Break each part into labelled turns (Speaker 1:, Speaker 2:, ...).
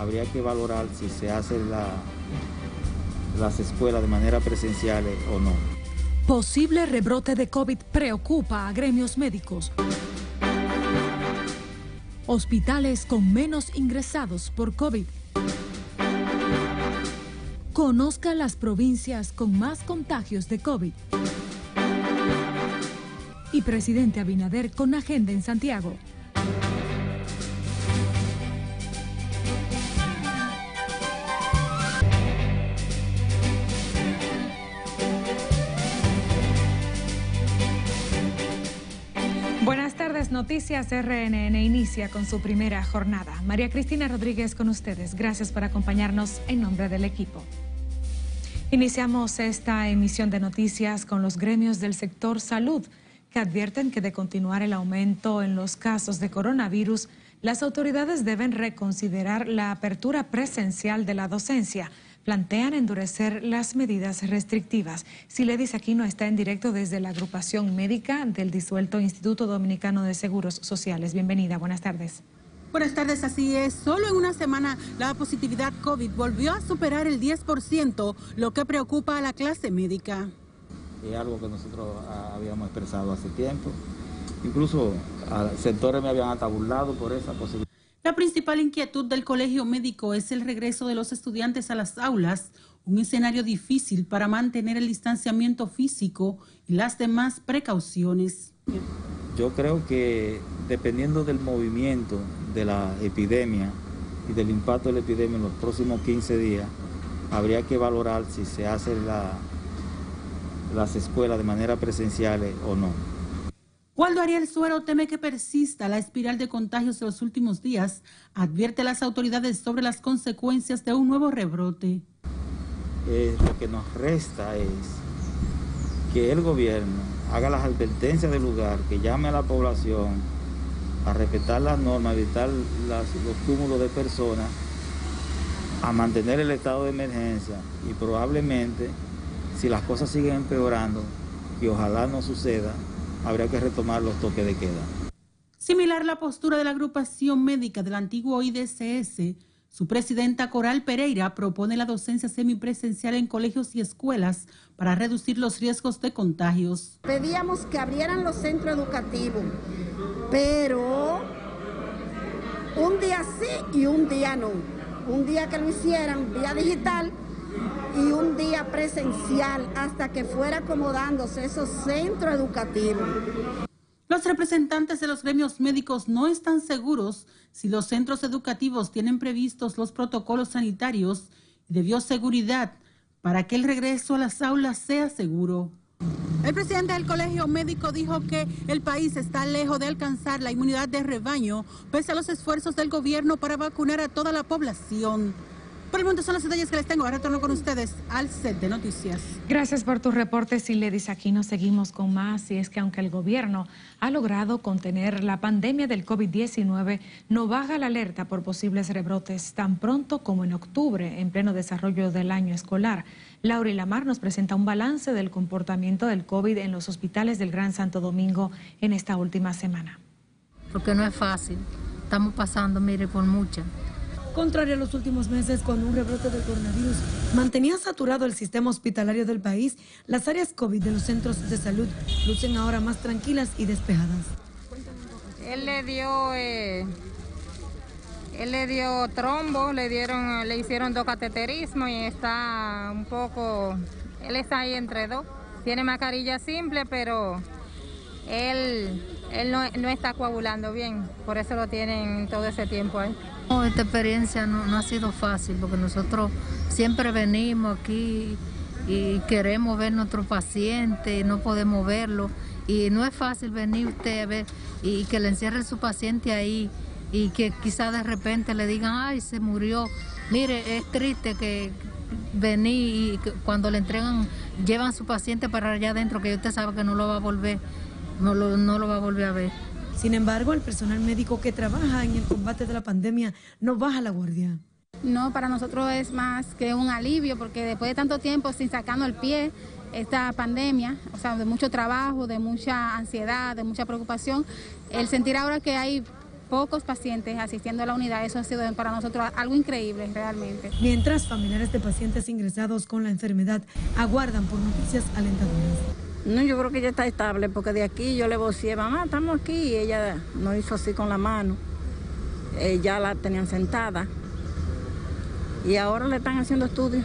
Speaker 1: habría que valorar si se hacen las escuelas de manera presencial o no.
Speaker 2: Posible rebrote de COVID preocupa a gremios médicos. Hospitales con menos ingresados por COVID. Conozca las provincias con más contagios de COVID. Y presidente Abinader con agenda en Santiago. Noticias RNN inicia con su primera jornada. María Cristina Rodríguez con ustedes. Gracias por acompañarnos en nombre del equipo. Iniciamos esta emisión de noticias con los gremios del sector salud que advierten que de continuar el aumento en los casos de coronavirus, las autoridades deben reconsiderar la apertura presencial de la docencia plantean endurecer las medidas restrictivas. Siledis Aquino está en directo desde la agrupación médica del disuelto Instituto Dominicano de Seguros Sociales. Bienvenida, buenas tardes.
Speaker 3: Buenas tardes, así es. Solo en una semana la positividad COVID volvió a superar el 10%, lo que preocupa a la clase médica.
Speaker 1: Es algo que nosotros habíamos expresado hace tiempo. Incluso sectores me habían atabulado por esa posibilidad.
Speaker 3: La principal inquietud del colegio médico es el regreso de los estudiantes a las aulas, un escenario difícil para mantener el distanciamiento físico y las demás precauciones.
Speaker 1: Yo creo que dependiendo del movimiento de la epidemia y del impacto de la epidemia en los próximos 15 días, habría que valorar si se hacen las escuelas de manera presencial o no.
Speaker 3: Waldo Ariel Suero teme que persista la espiral de contagios de los últimos días. Advierte a las autoridades sobre las consecuencias de un nuevo rebrote.
Speaker 1: Eh, lo que nos resta es que el gobierno haga las advertencias del lugar, que llame a la población a respetar las normas, evitar los cúmulos de personas, a mantener el estado de emergencia y probablemente, si las cosas siguen empeorando, y ojalá no suceda, habría que retomar los toques de queda.
Speaker 3: Similar la postura de la agrupación médica del antiguo IDCS, su presidenta Coral Pereira propone la docencia semipresencial en colegios y escuelas para reducir los riesgos de contagios.
Speaker 4: Pedíamos que abrieran los centros educativos, pero un día sí y un día no. Un día que lo hicieran vía digital y un día presencial hasta que fuera acomodándose esos centros educativos.
Speaker 3: Los representantes de los gremios médicos no están seguros si los centros educativos tienen previstos los protocolos sanitarios y de bioseguridad para que el regreso a las aulas sea seguro. El presidente del Colegio Médico dijo que el país está lejos de alcanzar la inmunidad de rebaño, pese a los esfuerzos del gobierno para vacunar a toda la población. Por el momento son los detalles que les tengo. Ahora retorno con ustedes al set de noticias.
Speaker 2: Gracias por tus reportes, dice Aquí nos seguimos con más. Y es que aunque el gobierno ha logrado contener la pandemia del COVID-19, no baja la alerta por posibles rebrotes tan pronto como en octubre, en pleno desarrollo del año escolar. Laura Lamar nos presenta un balance del comportamiento del COVID en los hospitales del Gran Santo Domingo en esta última semana.
Speaker 5: Porque no es fácil. Estamos pasando, mire, por mucha.
Speaker 6: Contrario a los últimos meses, cuando un rebrote del coronavirus mantenía saturado el sistema hospitalario del país, las áreas COVID de los centros de salud lucen ahora más tranquilas y despejadas.
Speaker 7: Él le dio, eh, él le dio trombo, le dieron, le hicieron dos cateterismos y está un poco, él está ahí entre dos. Tiene mascarilla simple, pero él, él no, no está coagulando bien, por eso lo tienen todo ese tiempo ahí.
Speaker 5: Esta experiencia no, ha sido fácil porque nosotros siempre venimos aquí y queremos ver nuestro paciente y no podemos verlo. Y no es fácil venir usted a ver y que le encierre su paciente ahí y que quizá de repente le digan, ay, se murió. Mire, es triste que venir y cuando le entregan, llevan su paciente para allá adentro, que usted sabe que no lo va a volver, no no lo va a volver a ver.
Speaker 6: Sin embargo, el personal médico que trabaja en el combate de la pandemia no baja la guardia.
Speaker 8: No, para nosotros es más que un alivio porque después de tanto tiempo sin sacarnos el pie, esta pandemia, o sea, de mucho trabajo, de mucha ansiedad, de mucha preocupación, el sentir ahora que hay
Speaker 7: pocos pacientes asistiendo a la unidad, eso ha sido para nosotros algo increíble realmente.
Speaker 8: Mientras familiares de pacientes ingresados con la enfermedad aguardan por noticias alentadoras.
Speaker 9: No, yo creo que ella está estable porque de aquí yo le vocié, mamá, estamos aquí y ella no hizo así con la mano. ya la tenían sentada y ahora le están haciendo estudios.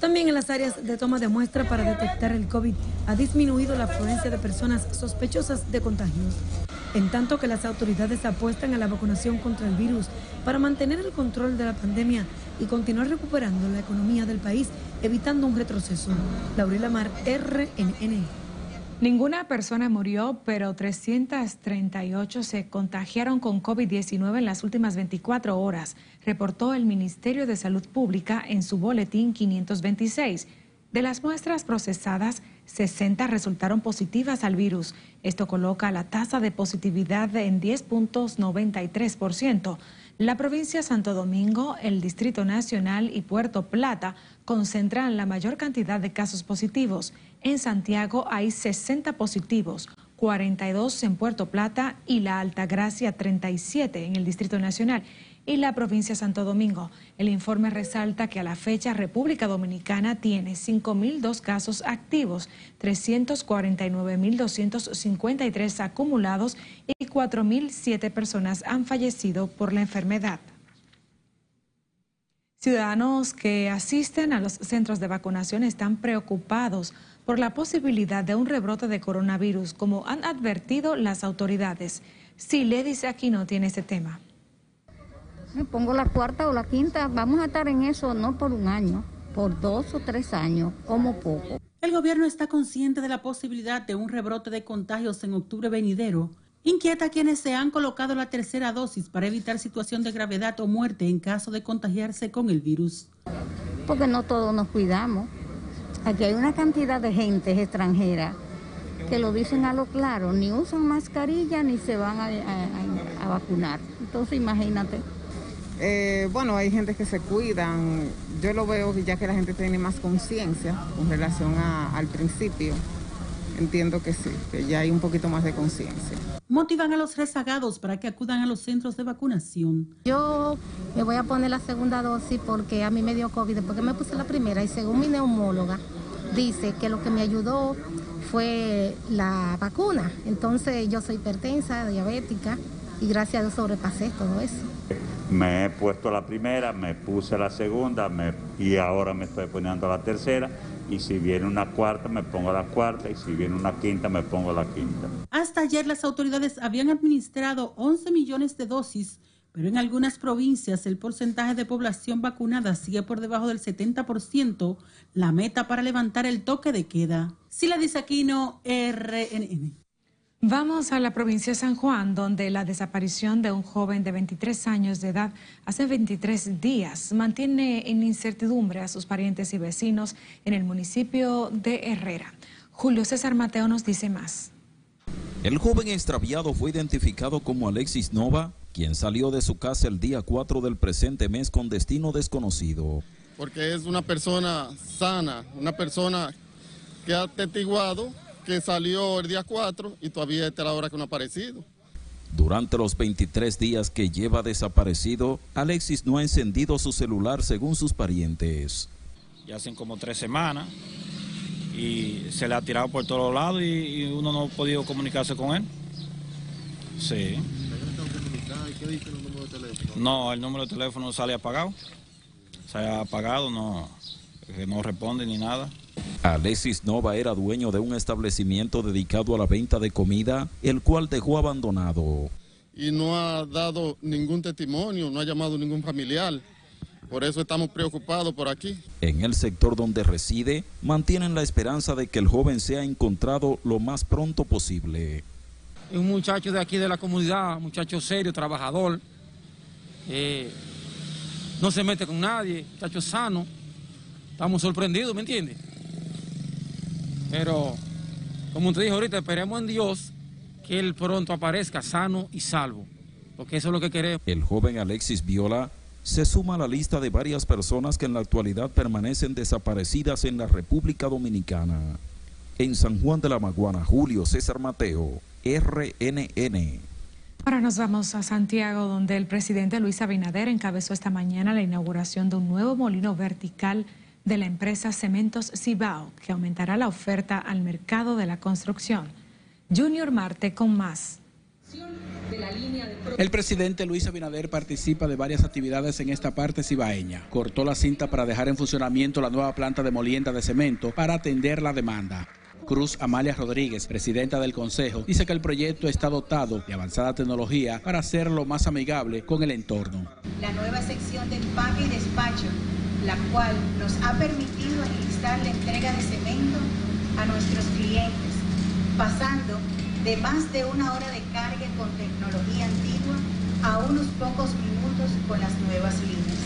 Speaker 8: También en las áreas de toma de muestra para detectar el COVID ha disminuido la afluencia de personas sospechosas de contagios, en tanto que las autoridades apuestan a la vacunación contra el virus para mantener el control de la pandemia y continuar recuperando la economía del país, evitando un retroceso. Laurila Mar, RNN.
Speaker 2: Ninguna persona murió, pero 338 se contagiaron con COVID-19 en las últimas 24 horas, reportó el Ministerio de Salud Pública en su boletín 526. De las muestras procesadas, 60 resultaron positivas al virus. Esto coloca la tasa de positividad en 10.93%. La provincia Santo Domingo, el Distrito Nacional y Puerto Plata concentran la mayor cantidad de casos positivos. En Santiago hay 60 positivos, 42 en Puerto Plata y La Altagracia 37 en el Distrito Nacional y la provincia de Santo Domingo. El informe resalta que a la fecha República Dominicana tiene 5.002 casos activos, 349.253 acumulados y 4.007 personas han fallecido por la enfermedad. Ciudadanos que asisten a los centros de vacunación están preocupados por la posibilidad de un rebrote de coronavirus, como han advertido las autoridades. Si le dice aquí no tiene ese tema.
Speaker 10: Me pongo la cuarta o la quinta, vamos a estar en eso no por un año, por dos o tres años, como poco.
Speaker 3: El gobierno está consciente de la posibilidad de un rebrote de contagios en octubre venidero. Inquieta a quienes se han colocado la tercera dosis para evitar situación de gravedad o muerte en caso de contagiarse con el virus.
Speaker 10: Porque no todos nos cuidamos. Aquí hay una cantidad de gente extranjera que lo dicen a lo claro, ni usan mascarilla ni se van a, vacunar. Entonces imagínate.
Speaker 11: Eh, bueno, hay gente que se cuidan. Yo lo veo ya que la gente tiene más conciencia con relación al principio. Entiendo que sí, que ya hay un poquito más de conciencia.
Speaker 3: Motivan a los rezagados para que acudan a los centros de vacunación.
Speaker 5: Yo me voy a poner la segunda dosis porque a mí me dio COVID, porque me puse la primera y según mi neumóloga dice que lo que me ayudó fue la vacuna. Entonces yo soy hipertensa, diabética y gracias a Dios sobrepasé todo eso.
Speaker 12: Me he puesto la primera, me puse la segunda y ahora me estoy poniendo la tercera y si viene una cuarta me pongo la cuarta y si viene una quinta me pongo la quinta.
Speaker 3: Hasta ayer las autoridades habían administrado 11 millones de dosis, pero en algunas provincias el porcentaje de población vacunada sigue por debajo del 70%, la meta para levantar el toque de queda. Sila Disaquino, RNN.
Speaker 2: Vamos a la provincia de San Juan, donde la desaparición de un joven de 23 años de edad hace 23 días mantiene en incertidumbre a sus parientes y vecinos en el municipio de Herrera. Julio César Mateo nos dice más.
Speaker 13: El joven extraviado fue identificado como Alexis Nova, quien salió de su casa el día 4 del presente mes con destino desconocido.
Speaker 14: Porque es una persona sana, una persona que ha atestiguado que salió el día 4 y todavía está la hora que no ha aparecido.
Speaker 13: Durante los 23 días que lleva desaparecido, Alexis no ha encendido su celular según sus parientes.
Speaker 15: Ya hacen como tres semanas y se le ha tirado por todos lados y, uno no ha podido comunicarse con él. Sí. ¿Qué dice el número de teléfono? No, el número de teléfono sale apagado. Se ha apagado, no, no responde ni nada.
Speaker 13: Alexis Nova era dueño de un establecimiento dedicado a la venta de comida, el cual dejó abandonado.
Speaker 14: Y no ha dado ningún testimonio, no ha llamado ningún familiar. Por eso estamos preocupados por aquí.
Speaker 13: En el sector donde reside, mantienen la esperanza de que el joven sea encontrado lo más pronto posible.
Speaker 16: Es un muchacho de aquí de la comunidad, muchacho serio, trabajador. Eh, no se mete con nadie, muchacho sano. Estamos sorprendidos, ¿me entiendes? Pero, como te dije ahorita, esperemos en Dios que Él pronto aparezca sano y salvo, porque eso es lo que queremos.
Speaker 13: El joven Alexis Viola se suma a la lista de varias personas que en la actualidad permanecen desaparecidas en la República Dominicana. En San Juan de la Maguana, Julio César Mateo, RNN.
Speaker 2: Ahora nos vamos a Santiago, donde el presidente Luis Abinader encabezó esta mañana la inauguración de un nuevo molino vertical de la empresa Cementos Cibao, que aumentará la oferta al mercado de la construcción. Junior Marte con más.
Speaker 17: El presidente Luis Abinader participa de varias actividades en esta parte cibaeña. Cortó la cinta para dejar en funcionamiento la nueva planta de molienda de cemento para atender la demanda. Cruz Amalia Rodríguez, presidenta del Consejo, dice que el proyecto está dotado de avanzada tecnología para hacerlo más amigable con el entorno.
Speaker 18: La nueva sección de empaque y despacho, la cual nos ha permitido agilizar la entrega de cemento a nuestros clientes, pasando de más de una hora de carga con tecnología antigua a unos pocos minutos con las nuevas líneas.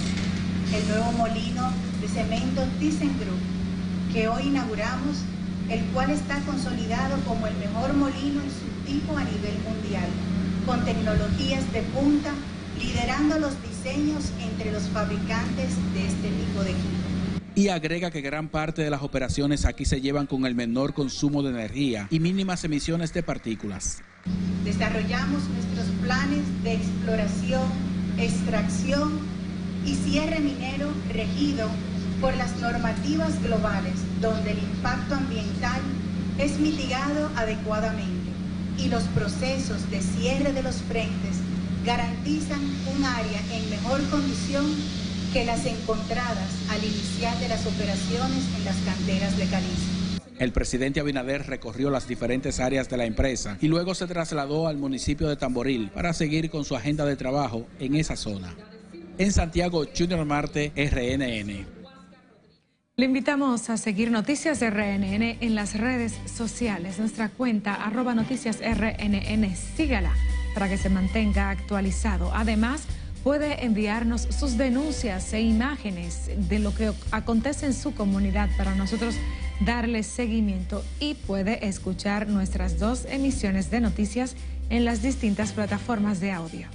Speaker 18: El nuevo molino de cemento ThyssenKrupp que hoy inauguramos, el cual está consolidado como el mejor molino en su tipo a nivel mundial, con tecnologías de punta, liderando los diseños entre los fabricantes de este tipo de equipo
Speaker 17: y agrega que gran parte de las operaciones aquí se llevan con el menor consumo de energía y mínimas emisiones de partículas.
Speaker 18: Desarrollamos nuestros planes de exploración, extracción y cierre minero regido por las normativas globales donde el impacto ambiental es mitigado adecuadamente y los procesos de cierre de los frentes garantizan un área en mejor condición que las encontradas al iniciar de las operaciones en las canteras de Caliza.
Speaker 17: El presidente Abinader recorrió las diferentes áreas de la empresa y luego se trasladó al municipio de Tamboril para seguir con su agenda de trabajo en esa zona. En Santiago, Junior Marte, RNN.
Speaker 2: Le invitamos a seguir Noticias RNN en las redes sociales. Nuestra cuenta arroba noticias RNN. Sígala para que se mantenga actualizado. Además, puede enviarnos sus denuncias e imágenes de lo que acontece en su comunidad para nosotros darle seguimiento y puede escuchar nuestras dos emisiones de noticias en las distintas plataformas de audio.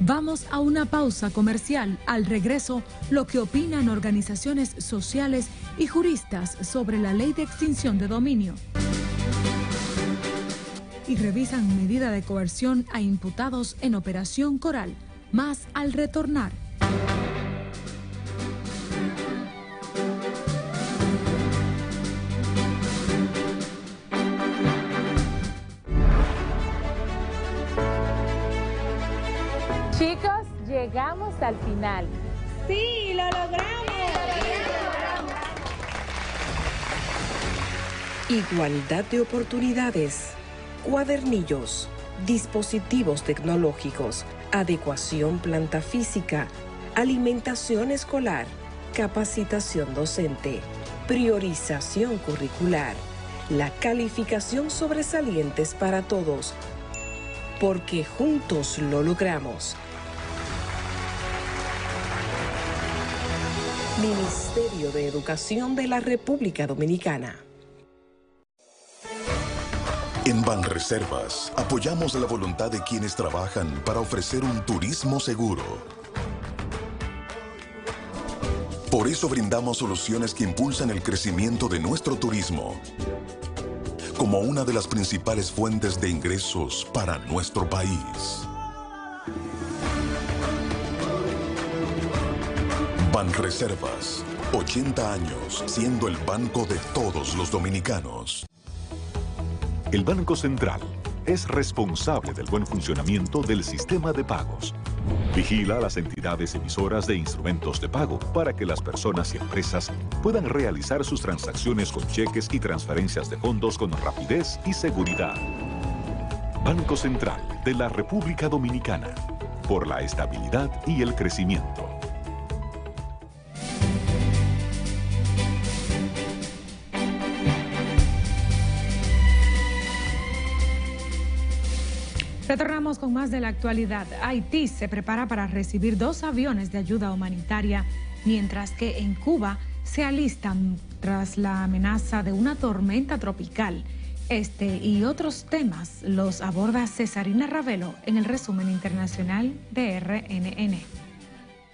Speaker 2: Vamos a una pausa comercial. Al regreso, lo que opinan organizaciones sociales y juristas sobre la ley de extinción de dominio y revisan medida de coerción a imputados en Operación Coral, más al retornar.
Speaker 19: Chicos, llegamos al final.
Speaker 20: Sí, lo logramos.
Speaker 21: Igualdad de oportunidades cuadernillos, dispositivos tecnológicos, adecuación planta física, alimentación escolar, capacitación docente, priorización curricular, la calificación sobresalientes para todos, porque juntos lo logramos. Ministerio de Educación de la República Dominicana.
Speaker 22: En Banreservas apoyamos la voluntad de quienes trabajan para ofrecer un turismo seguro. Por eso brindamos soluciones que impulsan el crecimiento de nuestro turismo como una de las principales fuentes de ingresos para nuestro país. Banreservas, 80 años siendo el banco de todos los dominicanos.
Speaker 23: El Banco Central es responsable del buen funcionamiento del sistema de pagos. Vigila las entidades emisoras de instrumentos de pago para que las personas y empresas puedan realizar sus transacciones con cheques y transferencias de fondos con rapidez y seguridad. Banco Central de la República Dominicana, por la estabilidad y el crecimiento.
Speaker 2: Con más de la actualidad. Haití se prepara para recibir dos aviones de ayuda humanitaria, mientras que en Cuba se alistan tras la amenaza de una tormenta tropical. Este y otros temas los aborda Cesarina Ravelo en el resumen internacional de RNN.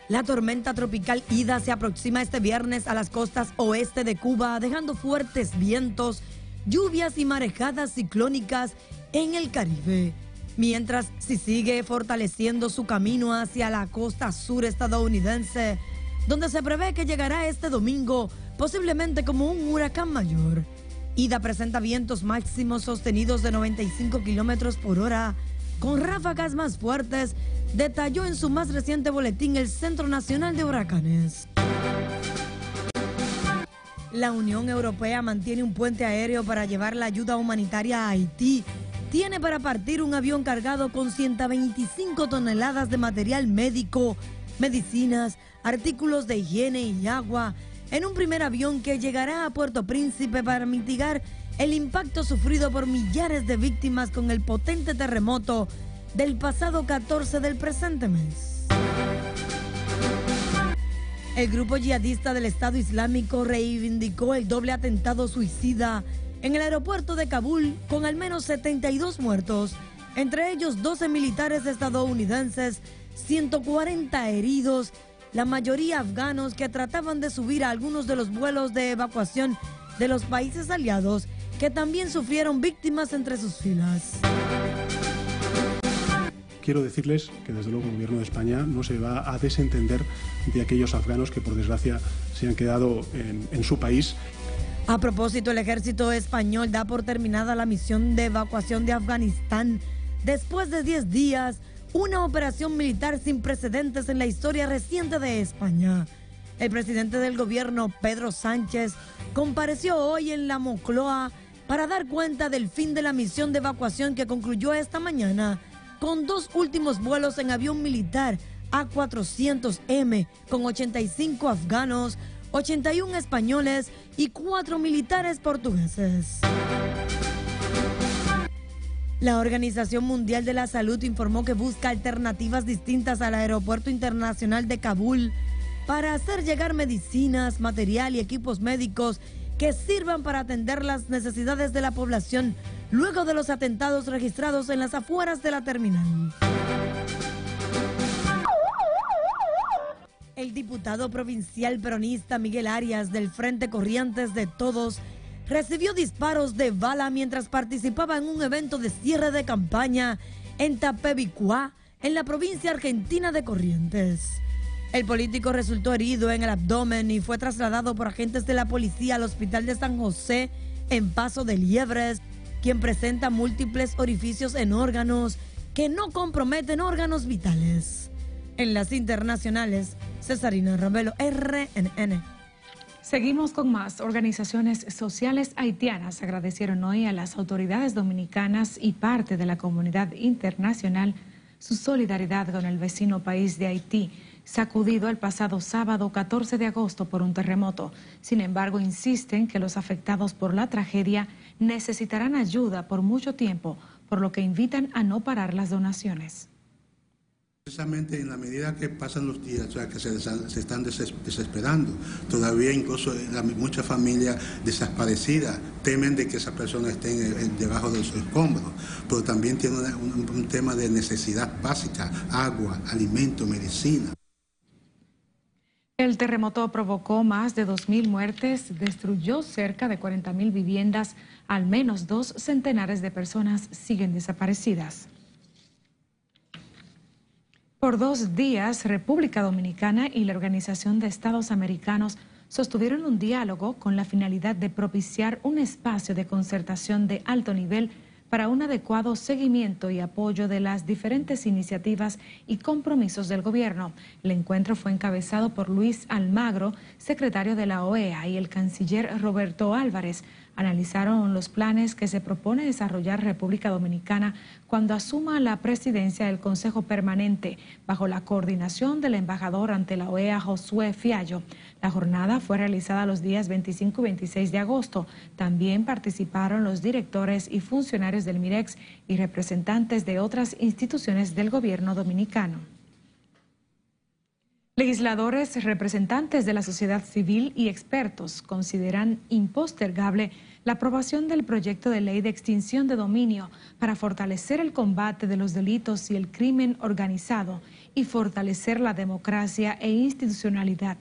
Speaker 6: La tormenta tropical Ida se aproxima este viernes a las costas oeste de Cuba, dejando fuertes vientos, lluvias y marejadas ciclónicas en el Caribe. Mientras si sigue fortaleciendo su camino hacia la costa sur estadounidense, donde se prevé que llegará este domingo posiblemente como un huracán mayor. Ida presenta vientos máximos sostenidos de 95 kilómetros por hora, con ráfagas más fuertes, detalló en su más reciente boletín el Centro Nacional de Huracanes. La Unión Europea mantiene un puente aéreo para llevar la ayuda humanitaria a Haití. Tiene para partir un avión cargado con 125 toneladas de material médico, medicinas, artículos de higiene y agua, en un primer avión que llegará a Puerto Príncipe para mitigar el impacto sufrido por millares de víctimas con el potente terremoto del pasado 14 del presente mes. El grupo yihadista del Estado Islámico reivindicó el doble atentado suicida en el aeropuerto de Kabul con al menos 72 muertos, entre ellos 12 militares estadounidenses, 140 heridos la mayoría afganos que trataban de subir a algunos de los vuelos de evacuación de los países aliados que también sufrieron víctimas entre sus filas.
Speaker 24: Quiero decirles que desde luego el gobierno de España no se va a desentender de aquellos afganos que por desgracia se han quedado en, en su país.
Speaker 6: A propósito, el ejército español da por terminada la misión de evacuación de Afganistán después de 10 días una operación militar sin precedentes en la historia reciente de España. El presidente del gobierno, Pedro Sánchez, compareció hoy en la Mocloa para dar cuenta del fin de la misión de evacuación que concluyó esta mañana con dos últimos vuelos en avión militar A400M con 85 afganos, 81 españoles y cuatro militares portugueses. La Organización Mundial de la Salud informó que busca alternativas distintas al Aeropuerto Internacional de Kabul para hacer llegar medicinas, material y equipos médicos que sirvan para atender las necesidades de la población luego de los atentados registrados en las afueras de la terminal. El diputado provincial peronista Miguel Arias del Frente Corrientes de Todos recibió disparos de bala mientras participaba en un evento de cierre de campaña en Tapebicuá, en la provincia argentina de Corrientes. El político resultó herido en el abdomen y fue trasladado por agentes de la policía al hospital de San José en Paso de Liebres, quien presenta múltiples orificios en órganos que no comprometen órganos vitales. En las internacionales, Cesarina Ramelo, RNN.
Speaker 2: Seguimos con más. Organizaciones sociales haitianas agradecieron hoy a las autoridades dominicanas y parte de la comunidad internacional su solidaridad con el vecino país de Haití, sacudido el pasado sábado 14 de agosto por un terremoto. Sin embargo, insisten que los afectados por la tragedia necesitarán ayuda por mucho tiempo, por lo que invitan a no parar las donaciones.
Speaker 25: Precisamente en la medida que pasan los días, o sea, que se, están desesperando, todavía incluso muchas familias desaparecidas temen de que esas personas estén debajo de los escombros, pero también tiene un, un tema de necesidad básica, agua, alimento, medicina.
Speaker 2: El terremoto provocó más de 2.000 muertes, destruyó cerca de 40.000 viviendas, al menos dos centenares de personas siguen desaparecidas. Por dos días, República Dominicana y la Organización de Estados Americanos sostuvieron un diálogo con la finalidad de propiciar un espacio de concertación de alto nivel para un adecuado seguimiento y apoyo de las diferentes iniciativas y compromisos del gobierno. El encuentro fue encabezado por Luis Almagro, secretario de la OEA, y el canciller Roberto Álvarez, analizaron los planes que se propone desarrollar República Dominicana cuando asuma la presidencia del Consejo Permanente bajo la coordinación del embajador ante la OEA Josué Fiallo. La jornada fue realizada los días 25 y 26 de agosto. También participaron los directores y funcionarios del MIREX y representantes de otras instituciones del gobierno dominicano. Legisladores, representantes de la sociedad civil y expertos consideran impostergable la aprobación del proyecto de ley de extinción de dominio para fortalecer el combate de los delitos y el crimen organizado y fortalecer la democracia e institucionalidad.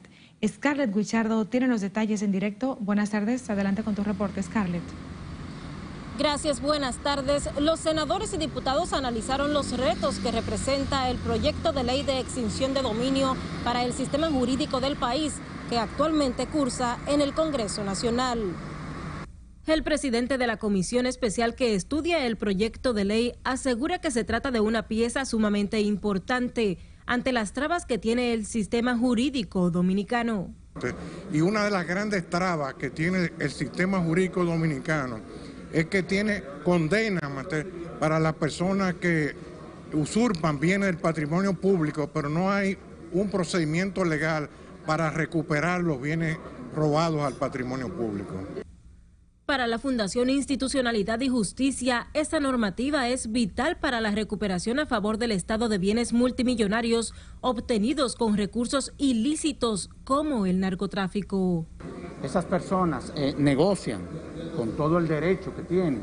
Speaker 2: Scarlett Guichardo tiene los detalles en directo. Buenas tardes, adelante con tu reporte, Scarlett.
Speaker 26: Gracias, buenas tardes. Los senadores y diputados analizaron los retos que representa el proyecto de ley de extinción de dominio para el sistema jurídico del país que actualmente cursa en el Congreso Nacional. El presidente de la comisión especial que estudia el proyecto de ley asegura que se trata de una pieza sumamente importante ante las trabas que tiene el sistema jurídico dominicano.
Speaker 27: Y una de las grandes trabas que tiene el sistema jurídico dominicano es que tiene condena para las personas que usurpan bienes del patrimonio público, pero no hay un procedimiento legal para recuperar los bienes robados al patrimonio público.
Speaker 26: Para la Fundación Institucionalidad y Justicia, esta normativa es vital para la recuperación a favor del Estado de bienes multimillonarios obtenidos con recursos ilícitos como el narcotráfico.
Speaker 28: Esas personas eh, negocian con todo el derecho que tienen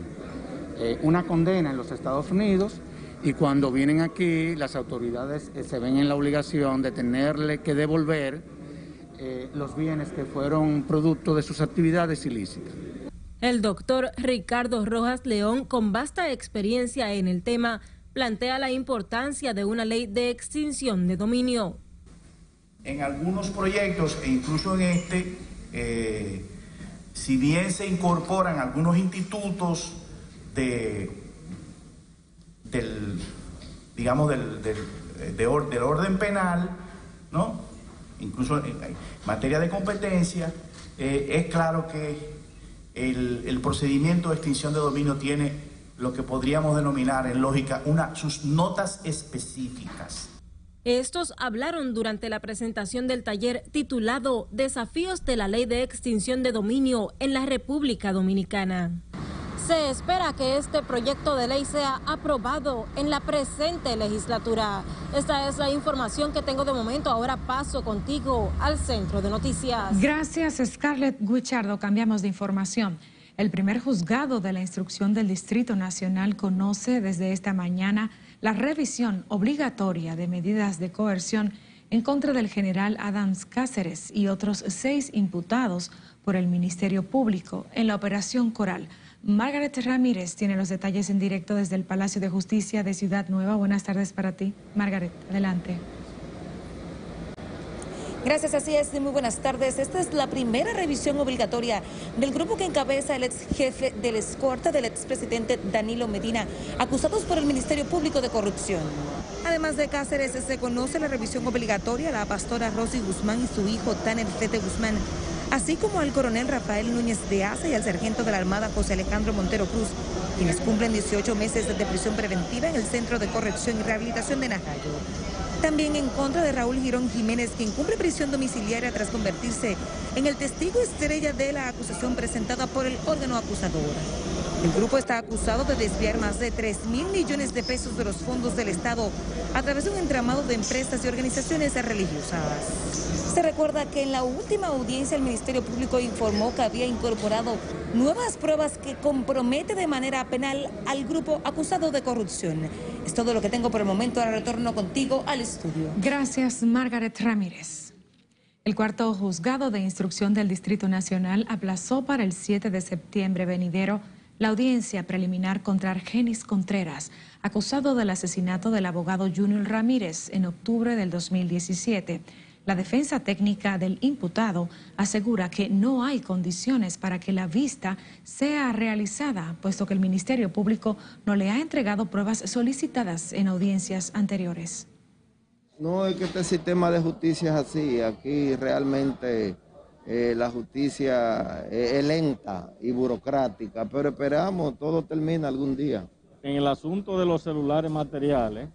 Speaker 28: eh, una condena en los Estados Unidos y cuando vienen aquí las autoridades eh, se ven en la obligación de tenerle que devolver eh, los bienes que fueron producto de sus actividades ilícitas.
Speaker 26: El doctor Ricardo Rojas León, con vasta experiencia en el tema, plantea la importancia de una ley de extinción de dominio.
Speaker 29: En algunos proyectos e incluso en este, si bien se incorporan algunos institutos de, del, digamos, del, del, orden penal, ¿no? incluso en materia de competencia, eh, es claro que el, procedimiento de extinción de dominio tiene lo que podríamos denominar en lógica sus notas específicas.
Speaker 26: Estos hablaron durante la presentación del taller titulado Desafíos de la Ley de Extinción de Dominio en la República Dominicana. Se espera que este proyecto de ley sea aprobado en la presente legislatura. Esta es la información que tengo de momento. Ahora paso contigo al centro de noticias.
Speaker 2: Gracias, Scarlett Guichardo. Cambiamos de información. El primer juzgado de la instrucción del Distrito Nacional conoce desde esta mañana la revisión obligatoria de medidas de coerción en contra del general Adams Cáceres y otros seis imputados por el Ministerio Público en la Operación Coral. Margaret Ramírez tiene los detalles en directo desde el Palacio de Justicia de Ciudad Nueva. Buenas tardes para ti. Margaret, adelante.
Speaker 30: Gracias, así es. Muy buenas tardes. Esta es la primera revisión obligatoria del grupo que encabeza el ex jefe de la escorta del expresidente Danilo Medina, acusados por el Ministerio Público de corrupción. Además de Cáceres, se conoce la revisión obligatoria a la pastora Rosy Guzmán y su hijo Tanner Fete Guzmán, así como al coronel Rafael Núñez de Asa y al sargento de la Armada José Alejandro Montero Cruz, quienes cumplen 18 meses de prisión preventiva en el Centro de Corrección y Rehabilitación de Najayo. También en contra de Raúl Girón Jiménez, quien cumple prisión domiciliaria tras convertirse en el testigo estrella de la acusación presentada por el órgano acusador. El grupo está acusado de desviar más de 3 mil millones de pesos de los fondos del Estado a través de un entramado de empresas y organizaciones religiosas. Se recuerda que en la última audiencia el Ministerio Público informó que había incorporado nuevas pruebas que compromete de manera penal al grupo acusado de corrupción. Es todo lo que tengo por el momento. Ahora retorno contigo al estudio.
Speaker 2: Gracias, Margaret Ramírez. El cuarto juzgado de instrucción del Distrito Nacional aplazó para el 7 de septiembre venidero la audiencia preliminar contra Argenis Contreras, acusado del asesinato del abogado Junior Ramírez en octubre del 2017. La defensa técnica del imputado asegura que no hay condiciones para que la vista sea realizada, puesto que el Ministerio Público no le ha entregado pruebas solicitadas en audiencias anteriores.
Speaker 31: No es que este sistema de justicia es así, aquí realmente eh, la justicia es lenta y burocrática, pero esperamos, todo termina algún día.
Speaker 32: En el asunto de los celulares materiales,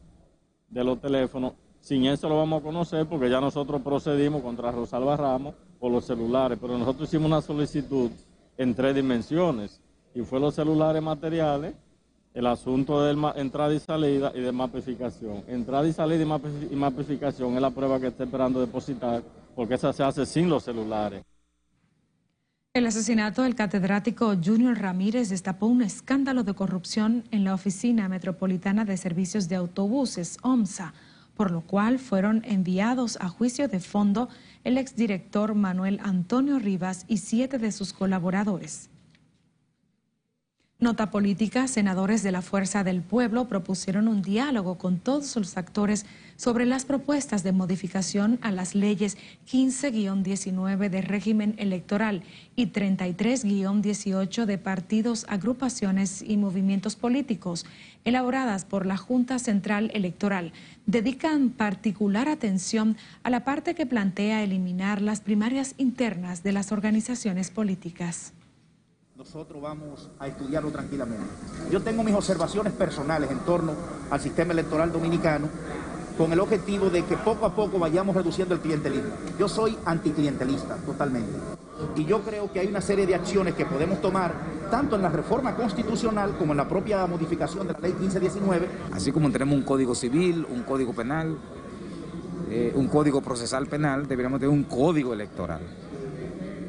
Speaker 32: de los teléfonos, sin eso lo vamos a conocer porque ya nosotros procedimos contra Rosalba Ramos por los celulares, pero nosotros hicimos una solicitud en tres dimensiones y fue los celulares materiales, el asunto de entrada y salida y de mapificación. Entrada y salida y mapificación es la prueba que está esperando depositar porque esa se hace sin los celulares.
Speaker 2: El asesinato del catedrático Junior Ramírez destapó un escándalo de corrupción en la Oficina Metropolitana de Servicios de Autobuses, OMSA por lo cual fueron enviados a juicio de fondo el exdirector Manuel Antonio Rivas y siete de sus colaboradores. Nota política, senadores de la Fuerza del Pueblo propusieron un diálogo con todos los actores sobre las propuestas de modificación a las leyes 15-19 de régimen electoral y 33-18 de partidos, agrupaciones y movimientos políticos, elaboradas por la Junta Central Electoral. Dedican particular atención a la parte que plantea eliminar las primarias internas de las organizaciones políticas
Speaker 29: nosotros vamos a estudiarlo tranquilamente. Yo tengo mis observaciones personales en torno al sistema electoral dominicano con el objetivo de que poco a poco vayamos reduciendo el clientelismo. Yo soy anticlientelista totalmente. Y yo creo que hay una serie de acciones que podemos tomar tanto en la reforma constitucional como en la propia modificación de la ley 1519.
Speaker 33: Así como tenemos un código civil, un código penal, eh, un código procesal penal, deberíamos tener un código electoral.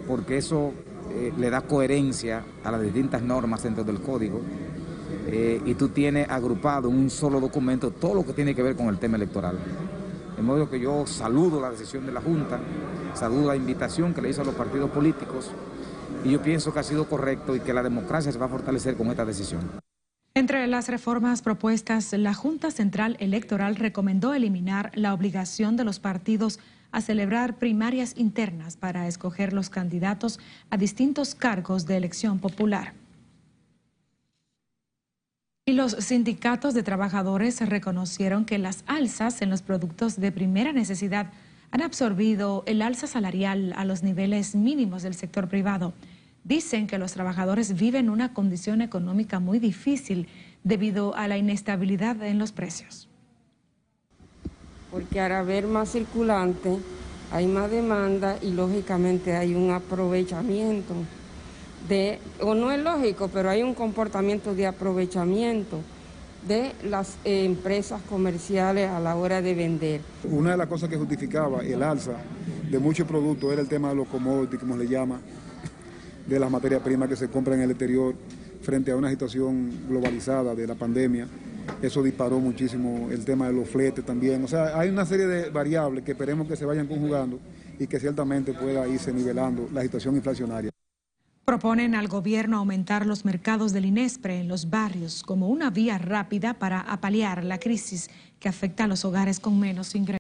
Speaker 33: Porque eso eh, le da coherencia a las distintas normas dentro del código eh, y tú tienes agrupado en un solo documento todo lo que tiene que ver con el tema electoral. De modo que yo saludo la decisión de la Junta, saludo la invitación que le hizo a los partidos políticos y yo pienso que ha sido correcto y que la democracia se va a fortalecer con esta decisión.
Speaker 2: Entre las reformas propuestas, la Junta Central Electoral recomendó eliminar la obligación de los partidos a celebrar primarias internas para escoger los candidatos a distintos cargos de elección popular. Y los sindicatos de trabajadores reconocieron que las alzas en los productos de primera necesidad han absorbido el alza salarial a los niveles mínimos del sector privado. Dicen que los trabajadores viven una condición económica muy difícil debido a la inestabilidad en los precios
Speaker 34: porque al haber más circulante hay más demanda y lógicamente hay un aprovechamiento de, o no es lógico, pero hay un comportamiento de aprovechamiento de las empresas comerciales a la hora de vender.
Speaker 35: Una de las cosas que justificaba el alza de muchos productos era el tema de los commodities, como le llama, de las materias primas que se compran en el exterior frente a una situación globalizada de la pandemia eso disparó muchísimo el tema de los fletes también. O sea, hay una serie de variables que esperemos que se vayan conjugando y que ciertamente pueda irse nivelando la situación inflacionaria.
Speaker 2: Proponen al gobierno aumentar los mercados del INESPRE en los barrios como una vía rápida para apalear la crisis que afecta a los hogares con menos ingresos.